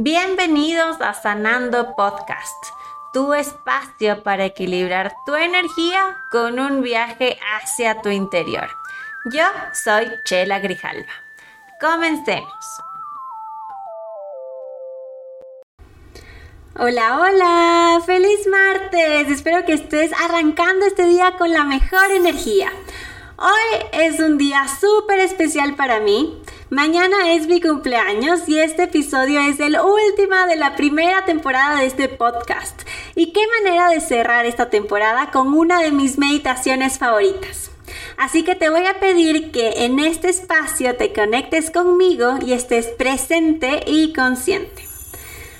Bienvenidos a Sanando Podcast, tu espacio para equilibrar tu energía con un viaje hacia tu interior. Yo soy Chela Grijalva. Comencemos. Hola, hola, feliz martes. Espero que estés arrancando este día con la mejor energía. Hoy es un día súper especial para mí. Mañana es mi cumpleaños y este episodio es el último de la primera temporada de este podcast. Y qué manera de cerrar esta temporada con una de mis meditaciones favoritas. Así que te voy a pedir que en este espacio te conectes conmigo y estés presente y consciente.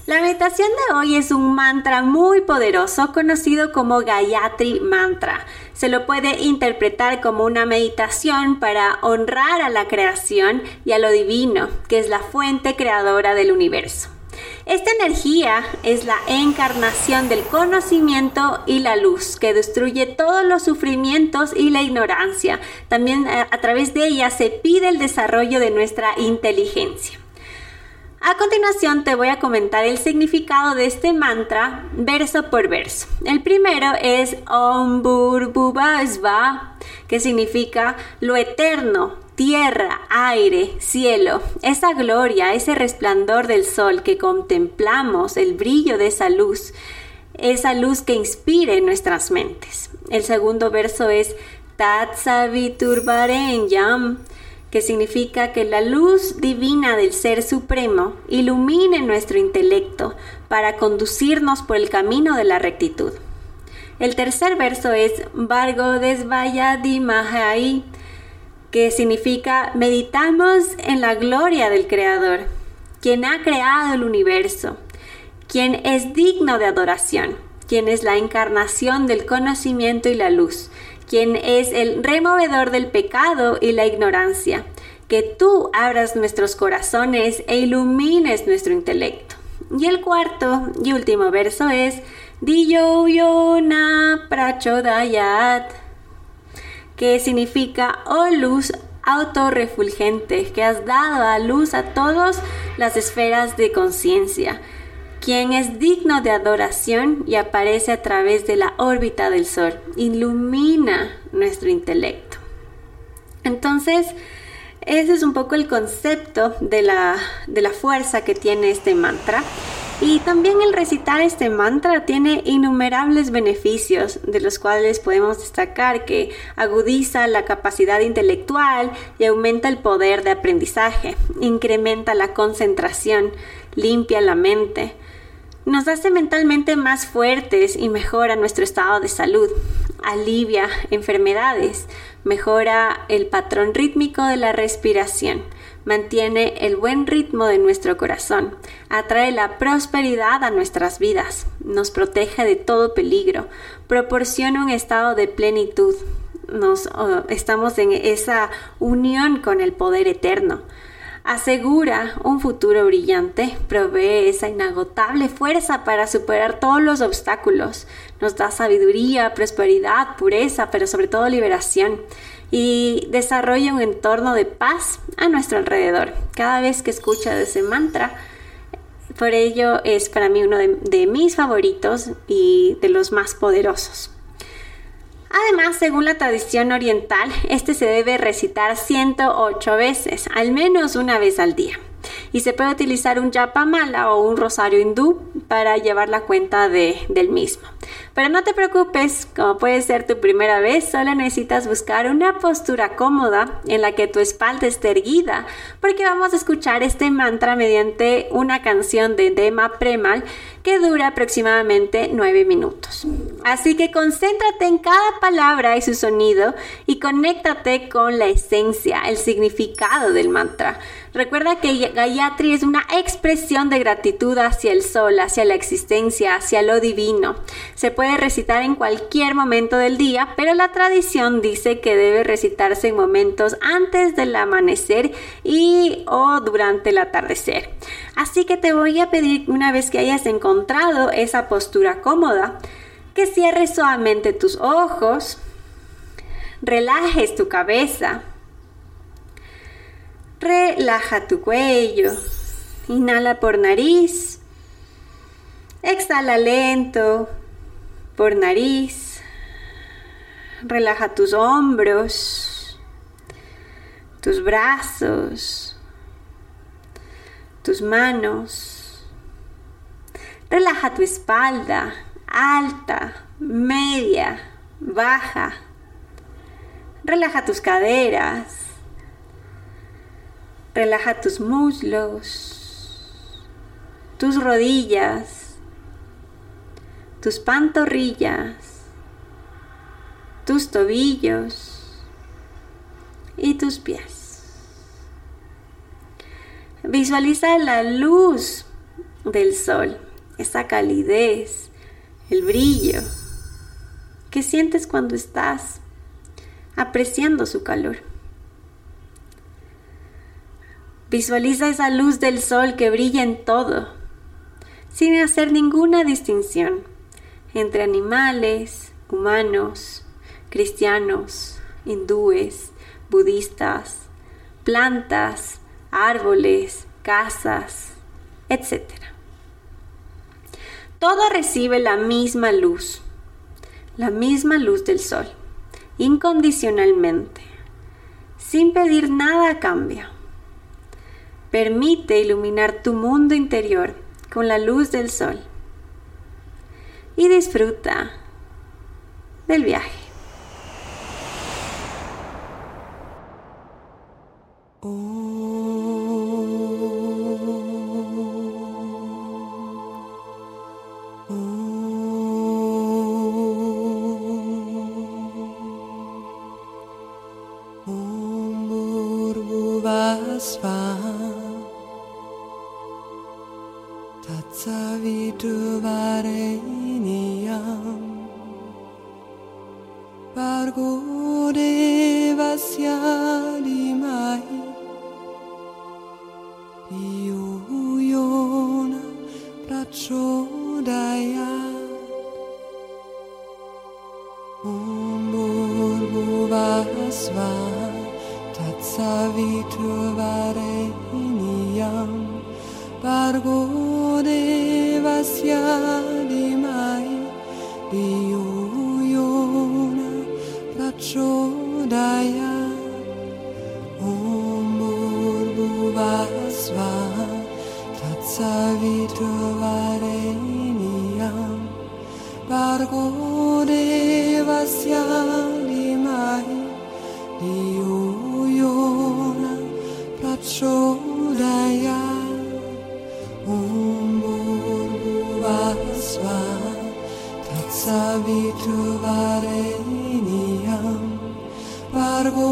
La meditación de hoy es un mantra muy poderoso conocido como Gayatri Mantra. Se lo puede interpretar como una meditación para honrar a la creación y a lo divino, que es la fuente creadora del universo. Esta energía es la encarnación del conocimiento y la luz que destruye todos los sufrimientos y la ignorancia. También eh, a, través de ella se pide el desarrollo de nuestra inteligencia. A continuación te voy a comentar el significado de este mantra verso por verso. El primero es Om Sva, que significa lo eterno, tierra, aire, cielo, esa gloria, ese resplandor del sol que contemplamos, el brillo de esa luz, esa luz que inspire nuestras mentes. El segundo verso es Tat que significa que la luz divina del Ser Supremo ilumine nuestro intelecto para conducirnos por el camino de la rectitud. El tercer verso es Vargo Desvayadi Mahai, que significa meditamos en la gloria del Creador, quien ha creado el universo, quien es digno de adoración, quien es la encarnación del conocimiento y la luz, quien es el removedor del pecado y la ignorancia, que tú abras nuestros corazones e ilumines nuestro intelecto. Y el cuarto y último verso es Diyoyona Prachodayat, que significa oh luz autorrefulgente, que has dado a luz a todas las esferas de conciencia quien es digno de adoración y aparece a través de la órbita del Sol, ilumina nuestro intelecto. Entonces, ese es un poco el concepto de la, de la fuerza que tiene este mantra. Y también el recitar este mantra tiene innumerables beneficios, de los cuales podemos destacar que agudiza la capacidad intelectual y aumenta el poder de aprendizaje, incrementa la concentración, limpia la mente, nos hace mentalmente más fuertes y mejora nuestro estado de salud, alivia enfermedades, mejora el patrón rítmico de la respiración, mantiene el buen ritmo de nuestro corazón, atrae la prosperidad a nuestras vidas, nos protege de todo peligro, proporciona un estado de plenitud, nos, oh, estamos en esa unión con el poder eterno asegura un futuro brillante, provee esa inagotable fuerza para superar todos los obstáculos, nos da sabiduría, prosperidad, pureza, pero sobre todo liberación y desarrolla un entorno de paz a nuestro alrededor. Cada vez que escuchas ese mantra, por ello es para mí uno de, de mis favoritos y de los más poderosos. Además, según la tradición oriental, este se debe recitar 108 veces, al menos una vez al día. Y se puede utilizar un yapamala o un rosario hindú para llevar la cuenta de, del mismo. Pero no te preocupes, como puede ser tu primera vez, solo necesitas buscar una postura cómoda en la que tu espalda esté erguida, porque vamos a escuchar este mantra mediante una canción de Dema Premal que dura aproximadamente 9 minutos. Así que concéntrate en cada palabra y su sonido y conéctate con la esencia, el significado del mantra. Recuerda que Gayatri es una expresión de gratitud hacia el sol, hacia la existencia, hacia lo divino. Se puede recitar en cualquier momento del día, pero la tradición dice que debe recitarse en momentos antes del amanecer y o durante el atardecer. Así que te voy a pedir una vez que hayas encontrado esa postura cómoda, que cierres suavemente tus ojos, relajes tu cabeza, relaja tu cuello Inhala por nariz. Exhala lento por nariz. Relaja tus hombros, tus brazos, tus manos. Relaja tu espalda, alta, media, baja. Relaja tus caderas. Relaja tus muslos, tus rodillas, tus pantorrillas, tus tobillos y tus pies. Visualiza la luz del sol, esa calidez, el brillo que sientes cuando estás apreciando su calor. Visualiza esa luz del sol que brilla en todo, sin hacer ninguna distinción entre animales, humanos, cristianos, hindúes, budistas, plantas, árboles, casas, etc. Todo recibe la misma luz, la misma luz del sol, incondicionalmente, sin pedir nada a cambio. Permite iluminar tu mundo interior con la luz del sol. Y disfruta del viaje. Oh. zwar Tatsaviturvare iniyam Bargo devasya dimai Diyo yona prachodaya Om Bhurvasva Tatsaviturvare iniyam Bargo devasya Cholaya Umbuvasva Tatsavitu Vargo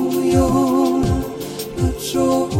拥有了周。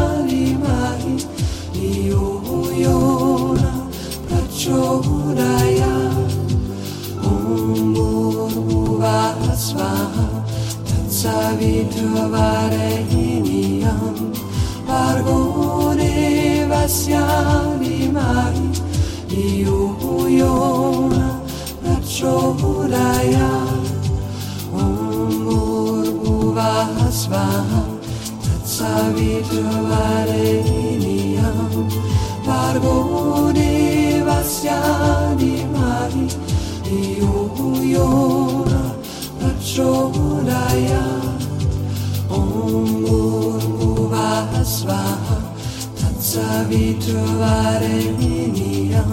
giovane pargone vassiali mai iuiona račodaya umur buvasva tatsavitvare iniyam pargone vassiali mai iuiona račodaya Savi trovare miniam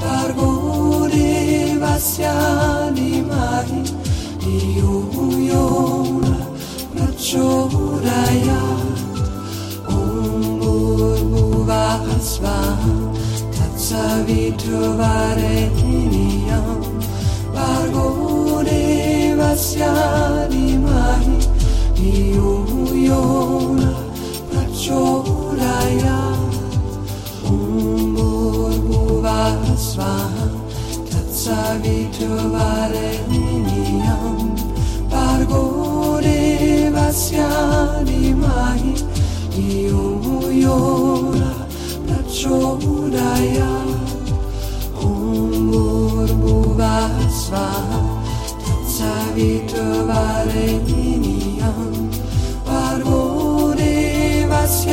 Pargode vasyani mari Dio yona Prachodaya Om Bhuvah Svaha Tatsavi trovare miniam Pargode vasyani mari Dio yona Prachodaya छाया ॐ भूर्भुवः स्वाहा तत्सवितुवरेण्यं भर्गो देवस्य धीमहि धियो यो न प्रचोदयात् ॐ भूर्भुवः स्वाहा तत्सवितुवरेण्यं भर्गो देवस्य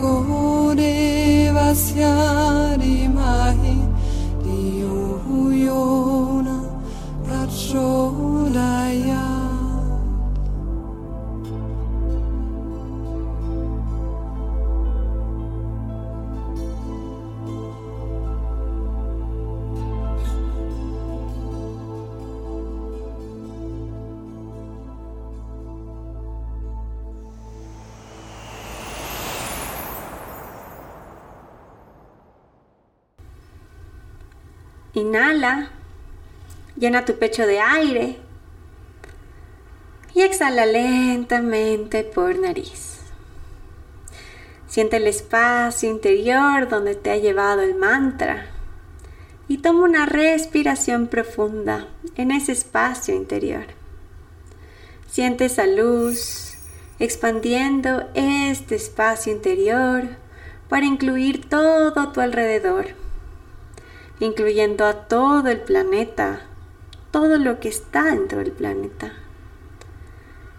gode Vasya. Inhala, llena tu pecho de aire y exhala lentamente por nariz. Siente el espacio interior donde te ha llevado el mantra y toma una respiración profunda en ese espacio interior. Siente esa luz expandiendo este espacio interior para incluir todo tu alrededor incluyendo a todo el planeta, todo lo que está dentro del planeta.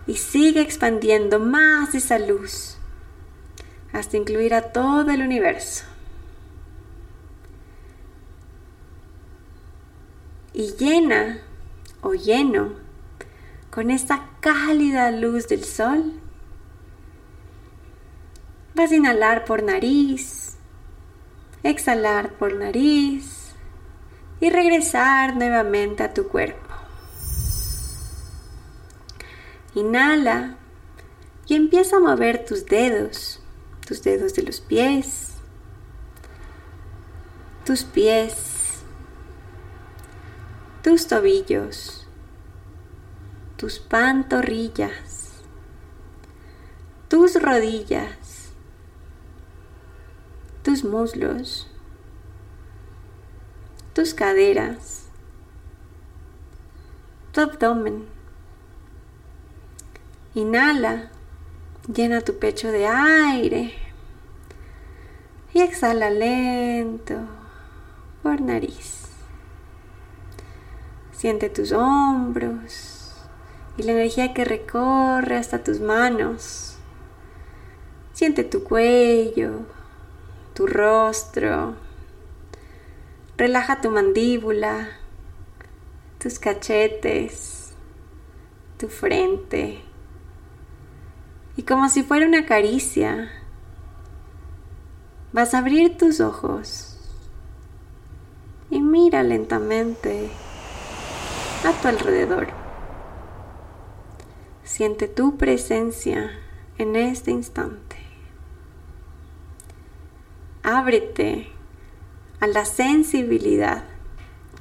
Y sigue expandiendo más esa luz hasta incluir a todo el universo. Y llena o lleno con esta cálida luz del sol. Vas a inhalar por nariz, exhalar por nariz y regresar nuevamente a tu cuerpo. Inhala y empieza a mover tus dedos, tus dedos de los pies, tus pies, tus tobillos, tus pantorrillas, tus rodillas, tus muslos tus caderas, tu abdomen. Inhala, llena tu pecho de aire y exhala lento por nariz. Siente tus hombros y la energía que recorre hasta tus manos. Siente tu cuello, tu rostro, Relaja tu mandíbula, tus cachetes, tu frente. Y como si fuera una caricia, vas a abrir tus ojos y mira lentamente a tu alrededor. Siente tu presencia en este instante. Ábrete a la sensibilidad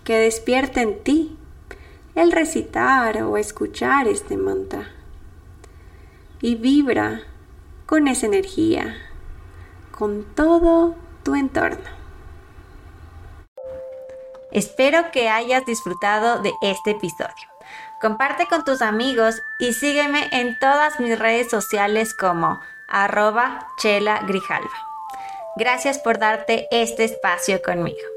que despierta en ti el recitar o escuchar este mantra. Y vibra con esa energía, con todo tu entorno. Espero que hayas disfrutado de este episodio. Comparte con tus amigos y sígueme en todas mis redes sociales como arroba chela grijalva. Gracias por darte este espacio conmigo.